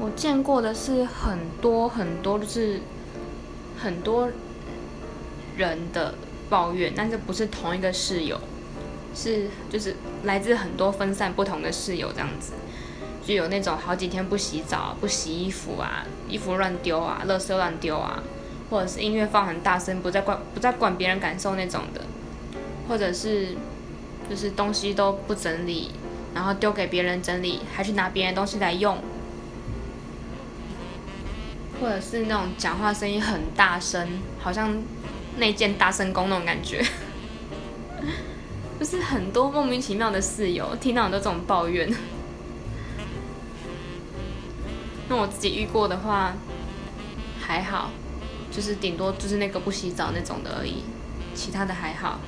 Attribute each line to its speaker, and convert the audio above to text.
Speaker 1: 我见过的是很多很多，就是很多人的抱怨，但是不是同一个室友，是就是来自很多分散不同的室友这样子，就有那种好几天不洗澡、不洗衣服啊，衣服乱丢啊，垃圾乱丢啊，或者是音乐放很大声，不再管不再管别人感受那种的，或者是就是东西都不整理，然后丢给别人整理，还去拿别人东西来用。或者是那种讲话声音很大声，好像那件大声公那种感觉，就是很多莫名其妙的室友听到很多这种抱怨。那我自己遇过的话还好，就是顶多就是那个不洗澡那种的而已，其他的还好。